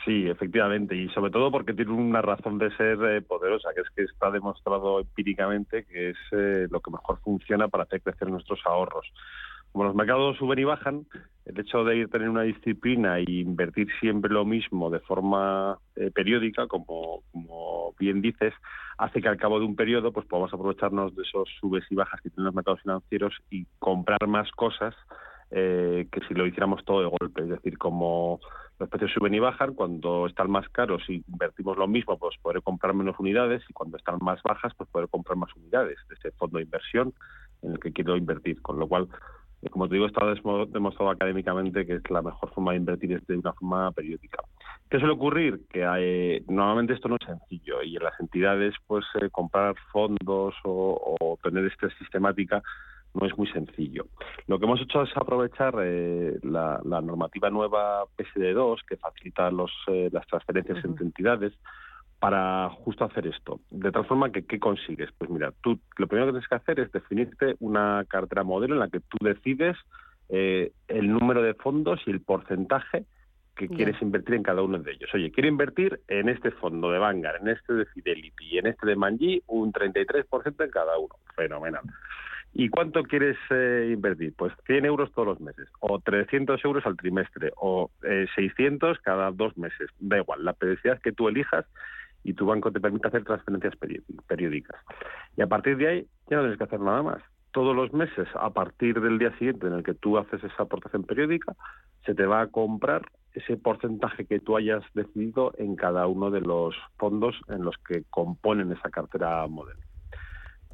Sí, efectivamente, y sobre todo porque tiene una razón de ser eh, poderosa, que es que está demostrado empíricamente que es eh, lo que mejor funciona para hacer crecer nuestros ahorros. Como los mercados suben y bajan, el hecho de ir tener una disciplina e invertir siempre lo mismo de forma eh, periódica, como, como bien dices, hace que al cabo de un periodo pues podamos aprovecharnos de esos subes y bajas que tienen los mercados financieros y comprar más cosas que si lo hiciéramos todo de golpe. Es decir, como los precios suben y bajan, cuando están más caros y invertimos lo mismo, pues poder comprar menos unidades y cuando están más bajas, pues poder comprar más unidades de ese fondo de inversión en el que quiero invertir. Con lo cual, eh, como te digo, está demostrado académicamente que es la mejor forma de invertir es de una forma periódica. ¿Qué suele ocurrir? Que hay, normalmente esto no es sencillo y en las entidades, pues eh, comprar fondos o, o tener esta sistemática no es muy sencillo. Lo que hemos hecho es aprovechar eh, la, normativa nueva PSD2 que facilita los, eh, las transferencias entre entidades para justo hacer esto. De tal forma que, ¿qué consigues? Pues mira, tú lo primero que tienes que hacer es definirte una cartera modelo en la que tú decides eh, el número de fondos y el porcentaje que quieres invertir en cada uno de ellos. Oye, quiero invertir en este fondo de Vanguard, en este de Fidelity y en este de Manji un 33% en cada uno. Fenomenal. ¿Y cuánto quieres eh, invertir? Pues 100 euros todos los meses, o 300 euros al trimestre, o 600 eh, cada dos meses. Da igual, la periodicidad que tú elijas y tu banco te permite hacer transferencias periódicas. Y a partir de ahí ya no tienes que hacer nada más. Todos los meses, a partir del día siguiente en el que tú haces esa aportación periódica, se te va a comprar ese porcentaje que tú hayas decidido en cada uno de los fondos en los que componen esa cartera modelo.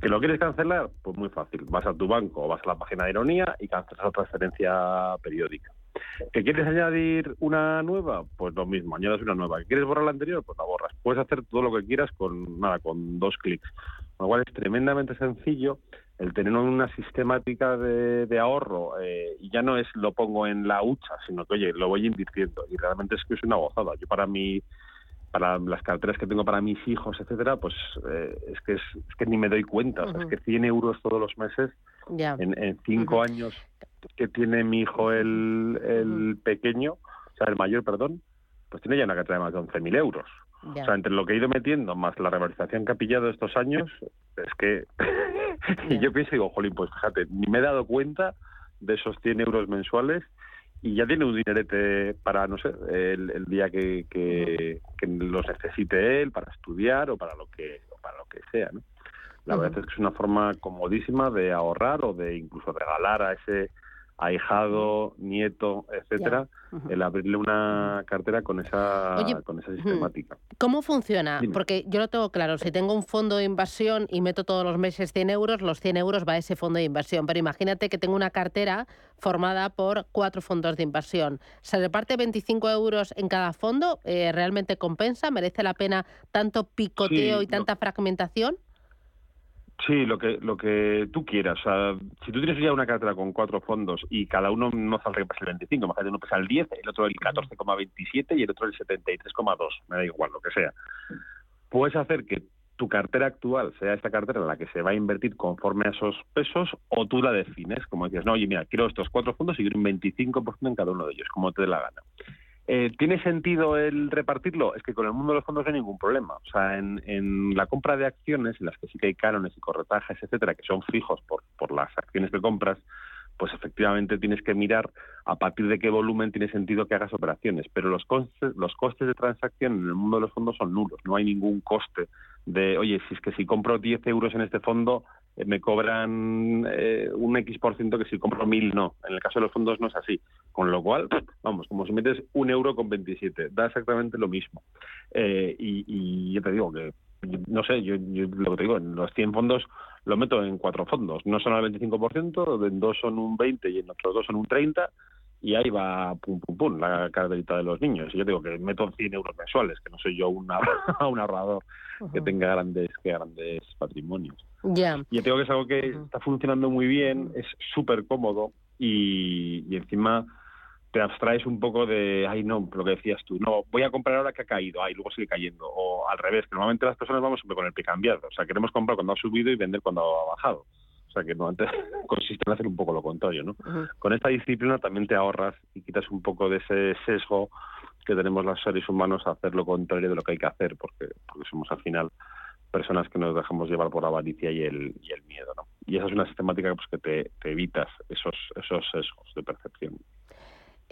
¿Que lo quieres cancelar? Pues muy fácil. Vas a tu banco o vas a la página de Ironía y cancelas la transferencia periódica. ¿Que quieres añadir una nueva? Pues lo mismo, añadas una nueva. ¿Que quieres borrar la anterior? Pues la borras. Puedes hacer todo lo que quieras con nada, con dos clics. Con lo cual es tremendamente sencillo el tener una sistemática de, ahorro eh, y ya no es lo pongo en la hucha, sino que oye, lo voy invirtiendo y realmente es que es una gozada. Yo para mí para las carteras que tengo para mis hijos, etcétera, pues eh, es, que es, que ni me doy cuenta. es que 100 euros todos los meses en, cinco años que tiene mi hijo el, el pequeño, o sea, el mayor, perdón, pues tiene ya una cartera de más de 11.000 euros. O sea, entre lo que he ido metiendo más la revalorización que ha pillado estos años, es que... y yo pienso y digo, jolín, pues fíjate, ni me he dado cuenta de esos 100 euros mensuales y ya tiene un dinerete para, no sé, el, día que, que, los necesite él para estudiar o para lo que, para lo que sea, ¿no? La verdad es que es una forma comodísima de ahorrar o de incluso regalar a ese ahijado, nieto, etcétera, el abrirle una cartera con esa con esa sistemática. ¿Cómo funciona? Porque yo lo tengo claro, si tengo un fondo de inversión y meto todos los meses 100 euros, los 100 euros va a ese fondo de inversión. Pero imagínate que tengo una cartera formada por cuatro fondos de inversión. ¿Se reparte 25 euros en cada fondo? Eh, ¿Realmente compensa? ¿Merece la pena tanto picoteo y tanta fragmentación? Sí, lo que lo que tú quieras. O sea, si tú tienes ya una cartera con cuatro fondos y cada uno no que pase el 25, imagínate uno pesa el 10, el otro el 14,27 y el otro el 73,2, me da igual, lo que sea. Puedes hacer que tu cartera actual sea esta cartera en la que se va a invertir conforme a esos pesos o tú la defines, como dices, no, oye, mira, quiero estos cuatro fondos y quiero un 25% en cada uno de ellos, como te dé la gana. Eh, ¿Tiene sentido el repartirlo? Es que con el mundo de los fondos no hay ningún problema. O sea, en, en la compra de acciones, en las que sí que hay cánones y corretajes, etcétera, que son fijos por, las acciones que compras, pues efectivamente tienes que mirar a partir de qué volumen tiene sentido que hagas operaciones. Pero los costes, los costes de transacción en el mundo de los fondos son nulos. No hay ningún coste de, oye, si es que si compro 10 euros en este fondo, me cobran eh, un X por ciento que si compro mil no. En el caso de los fondos no es así. Con lo cual, vamos, como si metes un euro con 27, da exactamente lo mismo. Eh, y, y yo te digo que, no sé, yo, yo lo que te digo, en los 100 fondos lo meto en cuatro fondos. No son al 25%, en dos son un 20 y en otros dos son un 30 y ahí va pum pum pum la carterita de los niños. Y yo digo que meto 100 euros mensuales, que no soy yo un ahorrador que tenga grandes que grandes patrimonios. Ya. Y yo digo que es algo que está funcionando muy bien, es súper cómodo y, y encima te abstraes un poco de, ay no, lo que decías tú, no, voy a comprar ahora que ha caído, ay, luego sigue cayendo, o al revés, que normalmente las personas vamos siempre con el pie cambiado, o sea, queremos comprar cuando ha subido y vender cuando ha bajado. O sea, que normalmente consiste en hacer un poco lo contrario, ¿no? Con esta disciplina también te ahorras y quitas un poco de ese sesgo que tenemos los seres humanos a hacer lo contrario de lo que hay que hacer, porque, porque somos al final personas que nos dejamos llevar por la avaricia y el, y el miedo, ¿no? Y esa es una sistemática pues, que te, evitas esos, esos sesgos de percepción.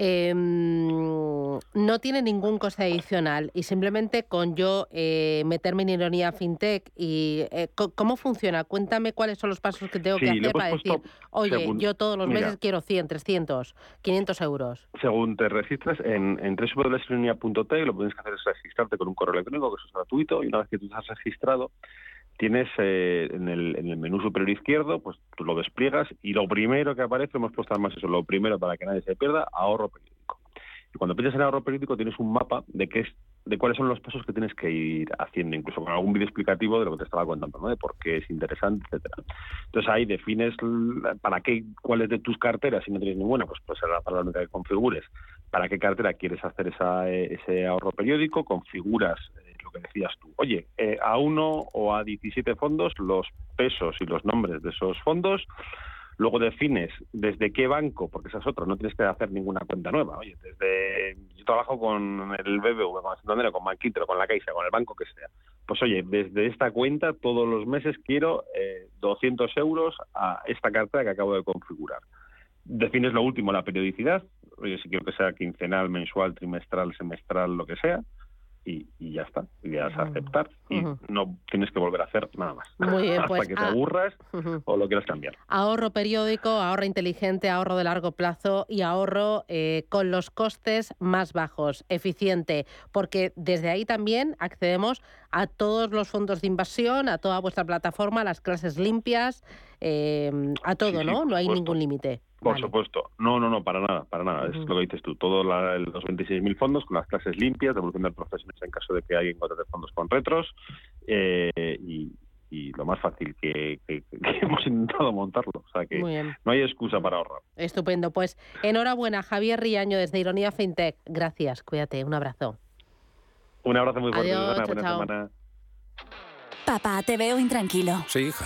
Eh, no tiene ningún coste adicional y simplemente con yo eh, meterme en ironía fintech y eh, cómo funciona. Cuéntame cuáles son los pasos que tengo Sí, que hacer para decir, oye, según- yo todos los mira. meses quiero 100, 300, 500 euros. Según te registras en, en www.ironia.tech, lo que hacer es registrarte con un correo electrónico, que eso es gratuito, y una vez que tú estás registrado, tienes eh, en, el, en el menú superior izquierdo, pues tú lo despliegas y lo primero que aparece, hemos puesto además eso, lo primero para que nadie se pierda, ahorro periódico. Y cuando piensas en ahorro periódico tienes un mapa de qué es de cuáles son los pasos que tienes que ir haciendo, incluso con algún vídeo explicativo de lo que te estaba contando, ¿no? de por qué es interesante, etcétera. Entonces ahí defines para qué, cuáles de tus carteras, si no tienes ninguna, pues pues será para la que configures, para qué cartera quieres hacer esa, eh, ese ahorro periódico, configuras que decías tú. Oye, eh, a uno o a 17 fondos, los pesos y los nombres de esos fondos, Luego defines desde qué banco, porque esa es otra, no tienes que hacer ninguna cuenta nueva. Oye, desde yo trabajo con el BBV, con Santander, con Banquintro, con la Caixa, con el banco que sea. Pues oye, desde esta cuenta todos los meses quiero eh, 200 euros a esta cartera que acabo de configurar. Defines lo último, la periodicidad. Oye, si quiero que sea quincenal, mensual, trimestral, semestral, lo que sea. Y, y ya está, y le das a aceptar y no tienes que volver a hacer nada más. Muy bien, pues, Hasta que te ah, aburras o lo quieras cambiar. Ahorro periódico, ahorro inteligente, ahorro de largo plazo y ahorro eh, con los costes más bajos, eficiente, porque desde ahí también accedemos a todos los fondos de inversión, a toda vuestra plataforma, a las clases limpias, eh, a todo, Sí, ¿no? No hay ningún límite. Por Vale. supuesto. No, no, no, para nada, para nada. Es lo que dices tú. Todos la- los 26.000 fondos con las clases limpias, devolución de profesiones en caso de que alguien contrate fondos con retros eh, y, y lo más fácil que, que- que hemos intentado montarlo. O sea que Muy bien. no hay excusa para ahorrar. Estupendo. Pues enhorabuena, Javier Riaño, desde Ironía FinTech. Gracias, cuídate, un abrazo. Un abrazo muy fuerte, Adiós, Susana. chao, Buena chao. semana. Papá, te veo intranquilo. Sí, hija.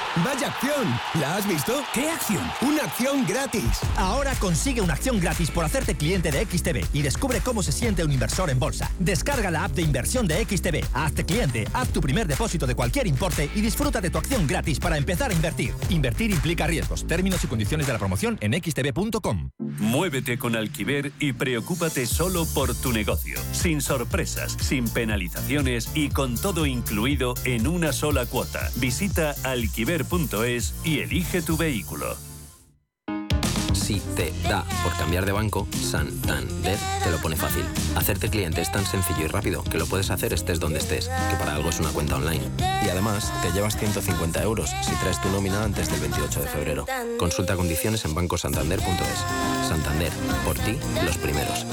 ¡Vaya acción! ¿La has visto? ¿Qué acción? ¡Una acción gratis! Ahora consigue una acción gratis por hacerte cliente de XTB y descubre cómo se siente un inversor en bolsa. Descarga la app de inversión de XTB, hazte cliente, haz tu primer depósito de cualquier importe y disfruta de tu acción gratis para empezar a invertir. Invertir implica riesgos. Términos y condiciones de la promoción en xtb.com. Muévete con Alquiver y preocúpate solo por tu negocio, sin sorpresas, sin penalizaciones y con todo incluido en una sola cuota. Visita alquiver.es y elige tu vehículo. Si te da por cambiar de banco, Santander te lo pone fácil. Hacerte cliente es tan sencillo y rápido que lo puedes hacer estés donde estés, que para algo es una cuenta online. Y además, te llevas 150 euros si traes tu nómina antes del 28 de febrero. Consulta condiciones en bancosantander.es. Santander, por ti, los primeros.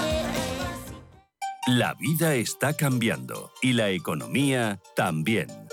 La vida está cambiando y la economía también.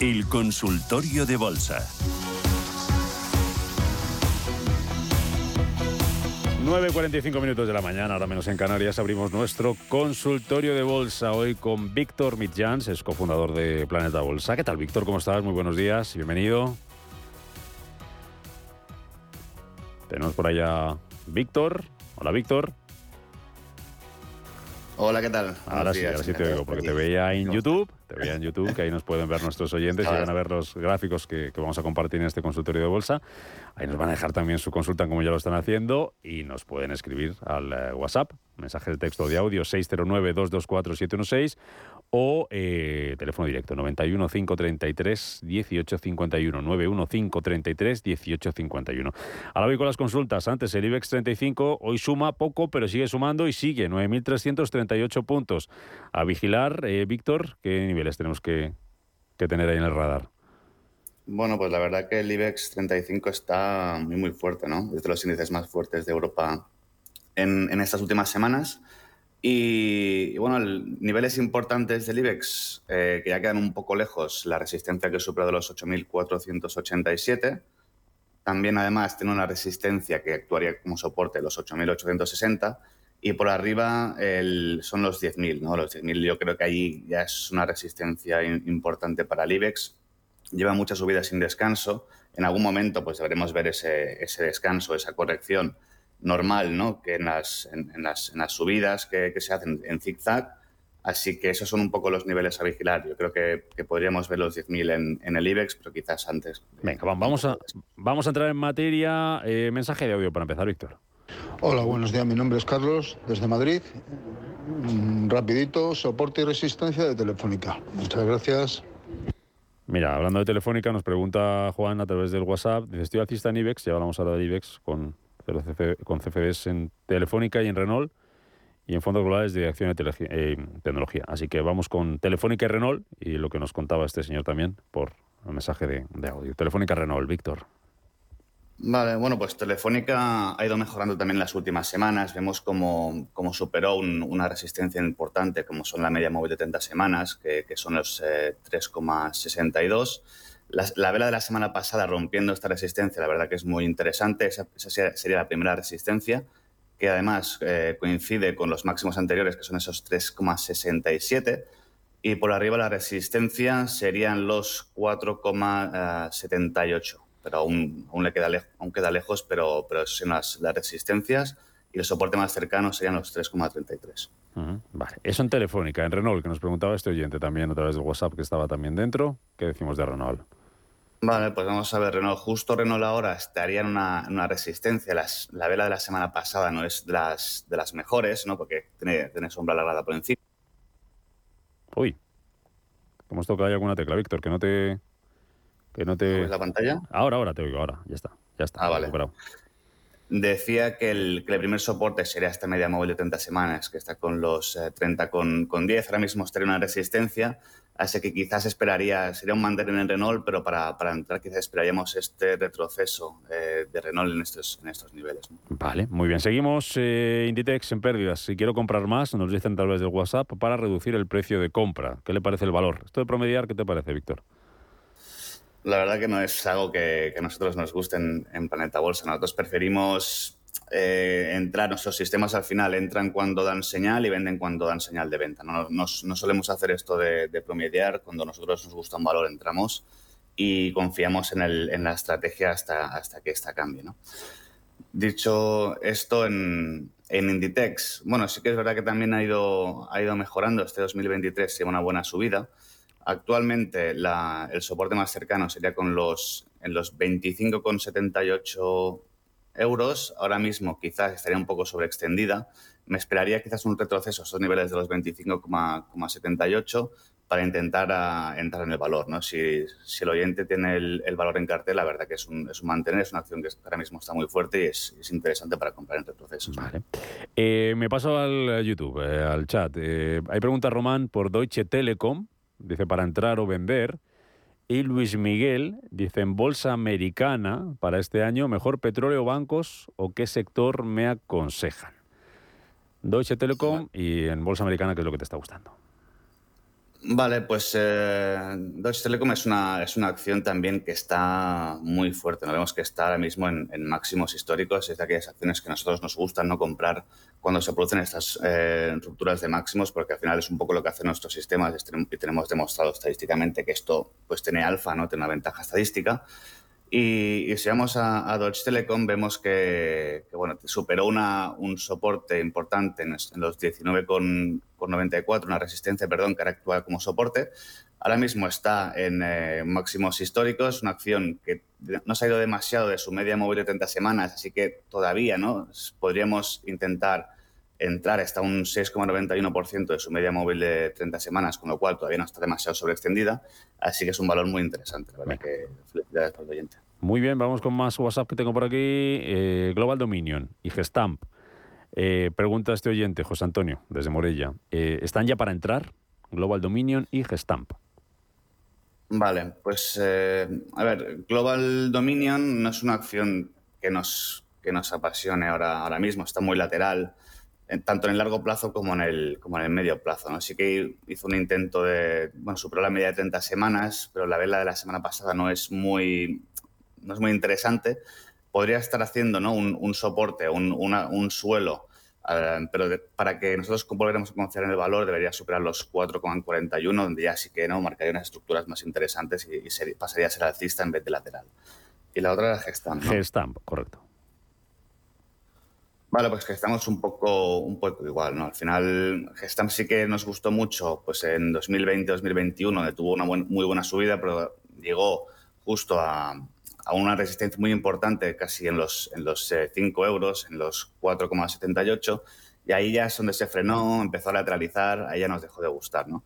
el consultorio de bolsa. 9.45 minutos de la mañana, ahora menos en Canarias, abrimos nuestro consultorio de bolsa hoy con Víctor Mitjans, es cofundador de Planeta Bolsa. ¿Qué tal, Víctor? ¿Cómo estás? Muy buenos días, bienvenido. Tenemos por allá Víctor. Hola, Víctor. Hola, ¿qué tal? Ahora sí, ahora sí te oigo, porque te veía en YouTube, te veía en YouTube, que ahí nos pueden ver nuestros oyentes y van a ver los gráficos que, que, vamos a compartir en este consultorio de bolsa. Ahí nos van a dejar también su consulta como ya lo están haciendo y nos pueden escribir al uh, WhatsApp, mensaje de texto de audio 609-224-716 o eh, teléfono directo 91 533 1851 91 533 1851. Ahora voy con las consultas. Antes el IBEX 35 hoy suma poco, pero sigue sumando y sigue 9.338 puntos. A vigilar, eh, Víctor, ¿qué niveles tenemos que, tener ahí en el radar? Bueno, pues la verdad que el IBEX 35 está muy, muy fuerte, ¿no? Es de los índices más fuertes de Europa en, en estas últimas semanas. Y, bueno, el, niveles importantes del IBEX, eh, que ya quedan un poco lejos, la resistencia que supera de los 8.487. También, además, tiene una resistencia que actuaría como soporte los 8.860. Y por arriba son los 10.000, ¿no? Los 10.000 yo creo que ahí ya es una resistencia importante para el IBEX lleva muchas subidas sin descanso. En algún momento pues deberemos ver ese, ese descanso, esa corrección normal, ¿no? Que en las, en, en las, en las subidas que, que, se hacen en zigzag. Así que esos son un poco los niveles a vigilar. Yo creo que, que podríamos ver los 10.000 en, en, el IBEX, pero quizás antes. Venga, vamos a, vamos a entrar en materia. Eh, mensaje de audio para empezar, Víctor. Hola, buenos días. Mi nombre es Carlos, desde Madrid. Mm, rapidito, soporte y resistencia de Telefónica. Muchas gracias. Mira, hablando de Telefónica, nos pregunta Juan a través del WhatsApp. Dice, estoy alcista en IBEX, ya hablamos ahora de IBEX con, con CFDs en Telefónica y en Renault y en fondos globales de acción de eh, tecnología. Así que vamos con Telefónica y Renault y lo que nos contaba este señor también por el mensaje de, de audio. Telefónica Renault, Víctor. Vale, bueno, pues Telefónica ha ido mejorando también las últimas semanas. Vemos como, como superó un, una resistencia importante, como son la media móvil de 30 semanas, que, que son los eh, 3,62. La, la, vela de la semana pasada rompiendo esta resistencia, la verdad que es muy interesante. Esa, esa sería la primera resistencia, que además eh, coincide con los máximos anteriores, que son esos 3,67. Y por arriba la resistencia serían los 4,78 pero aún, aún le queda, lejos, aún queda lejos, pero, pero son las, las resistencias y el soporte más cercano serían los 3,33. Uh -huh. Vale, eso en Telefónica, en Renault, que nos preguntaba este oyente también a través del WhatsApp que estaba también dentro. ¿Qué decimos de Renault? Vale, pues vamos a ver, Renault. Justo Renault ahora estaría en una, en una resistencia. Las, la vela de la semana pasada no es de las, de las mejores, ¿no? Porque tiene, tiene sombra alargada por encima. Uy, hemos tocado ahí alguna tecla, Víctor, que no te, que no te... ¿Ves la pantalla? Ahora, ahora te oigo, ahora. Ya está, ya está. Ah, vale. Recuperado. Decía que el, que el, primer soporte sería esta media móvil de 30 semanas, que está con los eh, 30 con, con 10. Ahora mismo estaría una resistencia, así que quizás esperaría, sería un mantener en Renault, pero para, para entrar quizás esperaríamos este retroceso eh, de Renault en estos, en estos niveles. ¿no? Vale, muy bien. Seguimos eh, Inditex en pérdidas. Si quiero comprar más, nos dicen a través del WhatsApp para reducir el precio de compra. ¿Qué le parece el valor? Esto de promediar, ¿qué te parece, Víctor? La verdad que no es algo que, a nosotros nos guste en, Planeta Bolsa. Nosotros preferimos eh, entrar, nuestros sistemas al final entran cuando dan señal y venden cuando dan señal de venta. No, no, no solemos hacer esto de, promediar. Cuando nosotros nos gusta un valor, entramos y confiamos en, la estrategia hasta, hasta que esta cambie. Dicho esto, en, En Inditex, bueno, sí que es verdad que también ha ido, ha ido mejorando este 2023, lleva una buena subida. Actualmente el soporte más cercano sería con los, en los 25,78 euros. Ahora mismo quizás estaría un poco sobreextendida. Me esperaría quizás un retroceso a esos niveles de los 25,78 para intentar ah, entrar en el valor. ¿no? Si, el oyente tiene el, valor en cartel, la verdad que es un, es un mantener, es una acción que ahora mismo está muy fuerte y es, es interesante para comprar en retrocesos. Eh, me paso al YouTube, eh, al chat. Eh, hay pregunta Román por Deutsche Telekom, dice para entrar o vender. Y Luis Miguel dice en bolsa americana para este año, mejor petróleo, bancos o qué sector me aconsejan. Deutsche Telekom y en bolsa americana, ¿qué es lo que te está gustando? Vale, pues eh, Deutsche Telekom es una, es una acción también que está muy fuerte. ¿no? Vemos que está ahora mismo en, máximos históricos. Es de aquellas acciones que a nosotros nos gustan no comprar cuando se producen estas eh, rupturas de máximos, porque al final es un poco lo que hacen nuestros sistemas y tenemos demostrado estadísticamente que esto pues tiene alfa, ¿no? tiene una ventaja estadística. Y, y si vamos a, a Deutsche Telekom, vemos que, que, bueno, superó una, un soporte importante en, en los 19,94, una resistencia, perdón, que ahora actúa como soporte. Ahora mismo está en eh, máximos históricos, una acción que no se ha ido demasiado de su media móvil de 30 semanas, así que todavía ¿no? podríamos intentar entrar hasta un 6,91% de su media móvil de 30 semanas, con lo cual todavía no está demasiado sobreextendida, así que es un valor muy interesante, la verdad que felicidades para el oyente. Muy bien, vamos con más WhatsApp que tengo por aquí. Eh, Global Dominion y Gestamp. Eh, pregunta este oyente, José Antonio, desde Morella. Eh, ¿Están ya para entrar? Global Dominion y Gestamp. Vale, pues a ver, Global Dominion no es una acción que nos, que nos apasione ahora, ahora mismo, está muy lateral, tanto en el largo plazo como en el, como en el medio plazo. ¿no? Así que hizo un intento de, bueno, superó la media de 30 semanas, pero la vela de la semana pasada no es muy, no es muy interesante. Podría estar haciendo ¿no? un, un soporte, un, una- un suelo, eh, pero de- para que nosotros volviéramos a confiar en el valor debería superar los 4,41, donde ya sí que no marcaría unas estructuras más interesantes y, y sería- pasaría a ser alcista en vez de lateral. Y la otra era Gestamp. ¿no? Gestamp, correcto. Vale, pues que estamos un poco, un poco igual, ¿no? Al final, Gestamp sí que nos gustó mucho, pues en 2020-2021, donde tuvo una buen- muy buena subida, pero llegó justo a, a una resistencia muy importante, casi en los, en los eh, 5 euros, en los 4,78, y ahí ya es donde se frenó, empezó a lateralizar, ahí ya nos dejó de gustar, ¿no?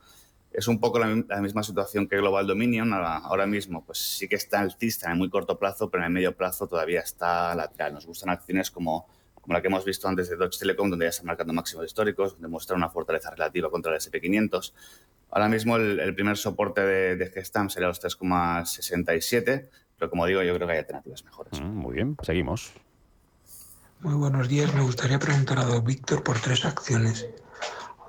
Es un poco la, la misma situación que Global Dominion. Ahora, ahora mismo, pues sí que está alcista en el muy corto plazo, pero en el medio plazo todavía está lateral. Nos gustan acciones como, como la que hemos visto antes de Deutsche Telekom, donde ya están marcando máximos históricos, donde muestra una fortaleza relativa contra el SP500. Ahora mismo el, el primer soporte de, de Gestamp sería los 3,67, pero como digo, yo creo que hay alternativas mejores. Mm, muy bien, seguimos. Muy buenos días. Me gustaría preguntar a don Víctor por tres acciones.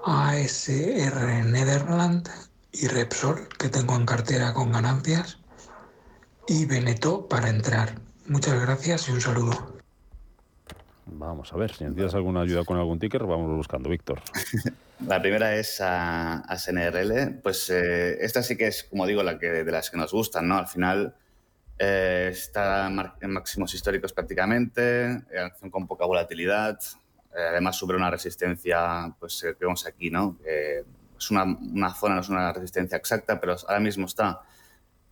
ASR Nederland y Repsol, que tengo en cartera con ganancias, y Beneto para entrar. Muchas gracias y un saludo. Vamos a ver, si necesitas alguna ayuda con algún ticker, vamos buscando, Víctor. La primera es a, a SNRL. Pues eh, esta sí que es, como digo, la que de las que nos gustan, ¿no? Al final eh, está en máximos históricos prácticamente, eh, acción con poca volatilidad. eh, además, sobre una resistencia, pues que vemos aquí, ¿no? Es una, una zona, no es una resistencia exacta, pero ahora mismo está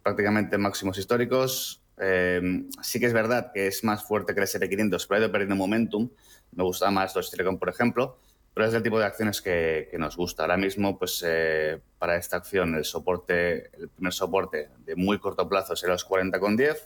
prácticamente en máximos históricos. Eh, sí que es verdad que es más fuerte que el SP500, pero ha ido perdiendo momentum. Me gusta más Deutsche Telekom, por ejemplo, pero es el tipo de acciones que, que nos gusta. Ahora mismo, pues eh, para esta acción, el soporte, el primer soporte de muy corto plazo será los 40,10,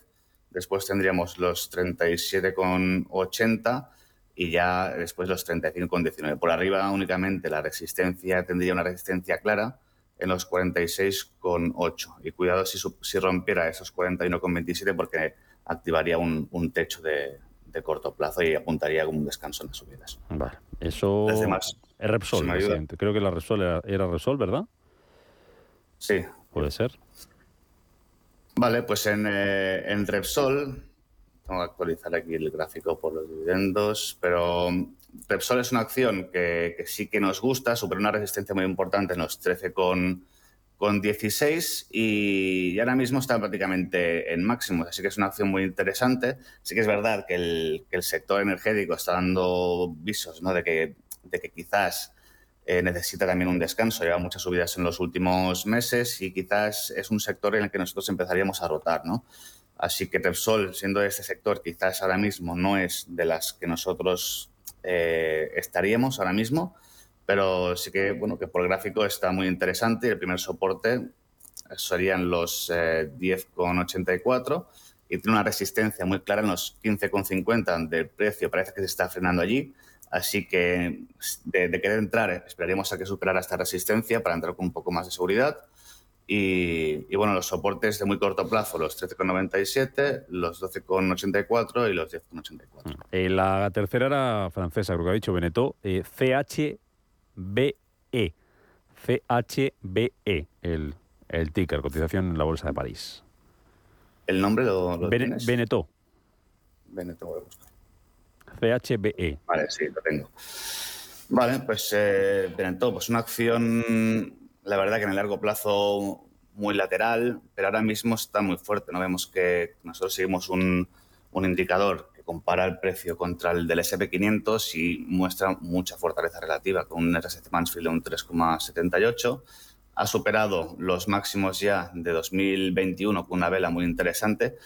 después tendríamos los 37,80 y ya después los 35,19. Por arriba únicamente la resistencia tendría una resistencia clara en los 46,8. Y cuidado si, si rompiera esos 41,27 porque activaría un, un techo de, de corto plazo y apuntaría como un descanso en las subidas. Vale, eso demás, es Repsol, si. Creo que la Repsol era, era Repsol, ¿verdad? Sí. Puede ser. Vale, pues en, eh, en Repsol, tengo que actualizar aquí el gráfico por los dividendos, pero Repsol es una acción que, sí que nos gusta, supera una resistencia muy importante en los con 16 y ahora mismo está prácticamente en máximos, así que es una acción muy interesante. Sí que es verdad que el, que el sector energético está dando visos ¿no? de, que, de que quizás eh, necesita también un descanso. Lleva muchas subidas en los últimos meses y quizás es un sector en el que nosotros empezaríamos a rotar. ¿no? Así que Repsol, siendo este sector, quizás ahora mismo no es de las que nosotros eh, estaríamos ahora mismo, pero sí que, bueno, que por gráfico está muy interesante. El primer soporte serían los 10,84 eh, y tiene una resistencia muy clara en los 15,50 del precio. Parece que se está frenando allí. Así que de, querer entrar, esperaríamos a que superara esta resistencia para entrar con un poco más de seguridad. Y, bueno, los soportes de muy corto plazo, los 13,97, los 12,84 y los 10,84. Eh, la tercera era francesa, creo que ha dicho Beneteau, eh, CHBE. CHBE, el, el ticker, cotización en la Bolsa de París. ¿El nombre lo, lo tienes? Beneteau. Beneteau, voy a buscar. CHBE. Vale, sí, lo tengo. Vale, pues eh, pues una acción la verdad que en el largo plazo muy lateral, pero ahora mismo está muy fuerte. No vemos que nosotros seguimos un, indicador que compara el precio contra el del SP500 y muestra mucha fortaleza relativa, con un RSC Mansfield de un 3,78. Ha superado los máximos ya de 2021 con una vela muy interesante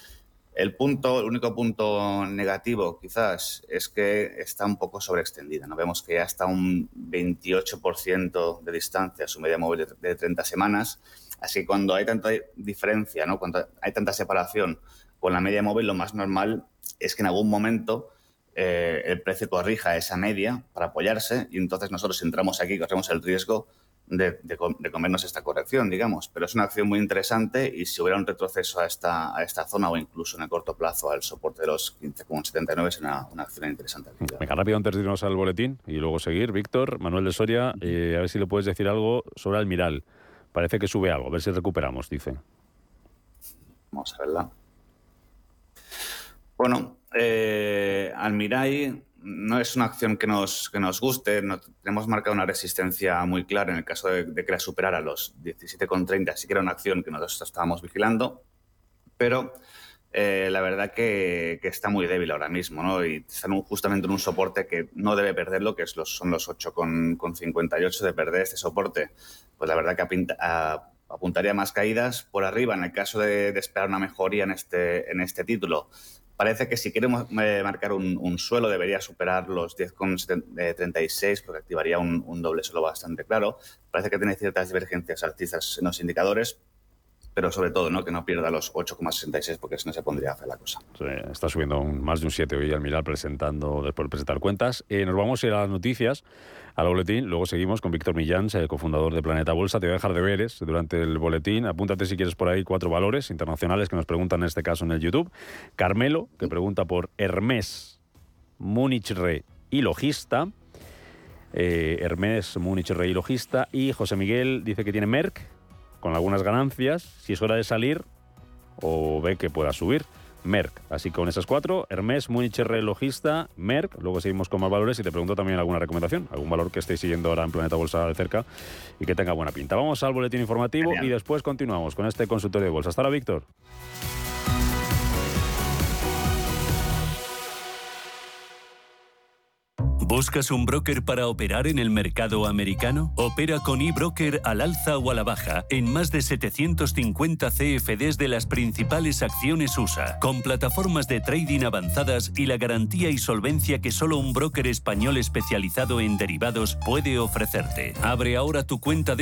el punto, el único punto negativo quizás es que está un poco sobreextendida. ¿no? Vemos que ya está un 28% de distancia su media móvil de 30 semanas. Así que cuando hay tanta diferencia, ¿no? cuando hay tanta separación con la media móvil, lo más normal es que en algún momento eh, el precio corrija esa media para apoyarse y entonces nosotros entramos aquí, corremos el riesgo de, comernos esta corrección, digamos. Pero es una acción muy interesante y si hubiera un retroceso a esta, a esta zona o incluso en el corto plazo al soporte de los 15,79 es una, una, acción interesante. Venga, rápido antes de irnos al boletín y luego seguir. Víctor, Manuel de Soria, eh, a ver si le puedes decir algo sobre Almiral. Parece que sube algo, a ver si recuperamos, dice. Vamos a verla. Bueno, eh, Almiral no es una acción que nos, que nos guste. No, marcado una resistencia muy clara en el caso de, que la superara los 17,30. Sí que era una acción que nosotros estábamos vigilando, pero eh, la verdad que, está muy débil ahora mismo, ¿no? Y está justamente en un soporte que no debe perderlo, que es los, son los 8,58 de perder este soporte. Pues la verdad que apuntaría más caídas por arriba en el caso de, de esperar una mejoría en este, en este título parece que si queremos eh, marcar un, suelo debería superar los 10,36 porque activaría un, doble suelo bastante claro. Parece que tiene ciertas divergencias altistas en los indicadores, pero sobre todo ¿no? que no pierda los 8,66 porque si no se pondría a hacer la cosa. está subiendo más de un 7 hoy al mirar presentando, después de presentar cuentas. Eh, nos vamos a ir a las noticias al boletín. Luego seguimos con Víctor Millán, el cofundador de Planeta Bolsa. Te voy a dejar deberes durante el boletín. Apúntate si quieres por ahí cuatro valores internacionales que nos preguntan en este caso en el YouTube. Carmelo, que pregunta por Hermes, Múnich Re y Logista. Eh, Hermes, Múnich Re y Logista. Y José Miguel dice que tiene Merck con algunas ganancias. Si es hora de salir o ve que pueda subir. Merck. Así que con esas cuatro, Hermes, Múnich R, Logista, Merck. Luego seguimos con más valores y te pregunto también alguna recomendación, algún valor que estéis siguiendo ahora en Planeta Bolsa de cerca y que tenga buena pinta. Vamos al boletín informativo y después continuamos con este consultorio de bolsa. Hasta ahora, Víctor. ¿Buscas un broker para operar en el mercado americano? Opera con eBroker al alza o a la baja en más de 750 CFDs de las principales acciones USA, con plataformas de trading avanzadas y la garantía y solvencia que solo un broker español especializado en derivados puede ofrecerte. Abre ahora tu cuenta de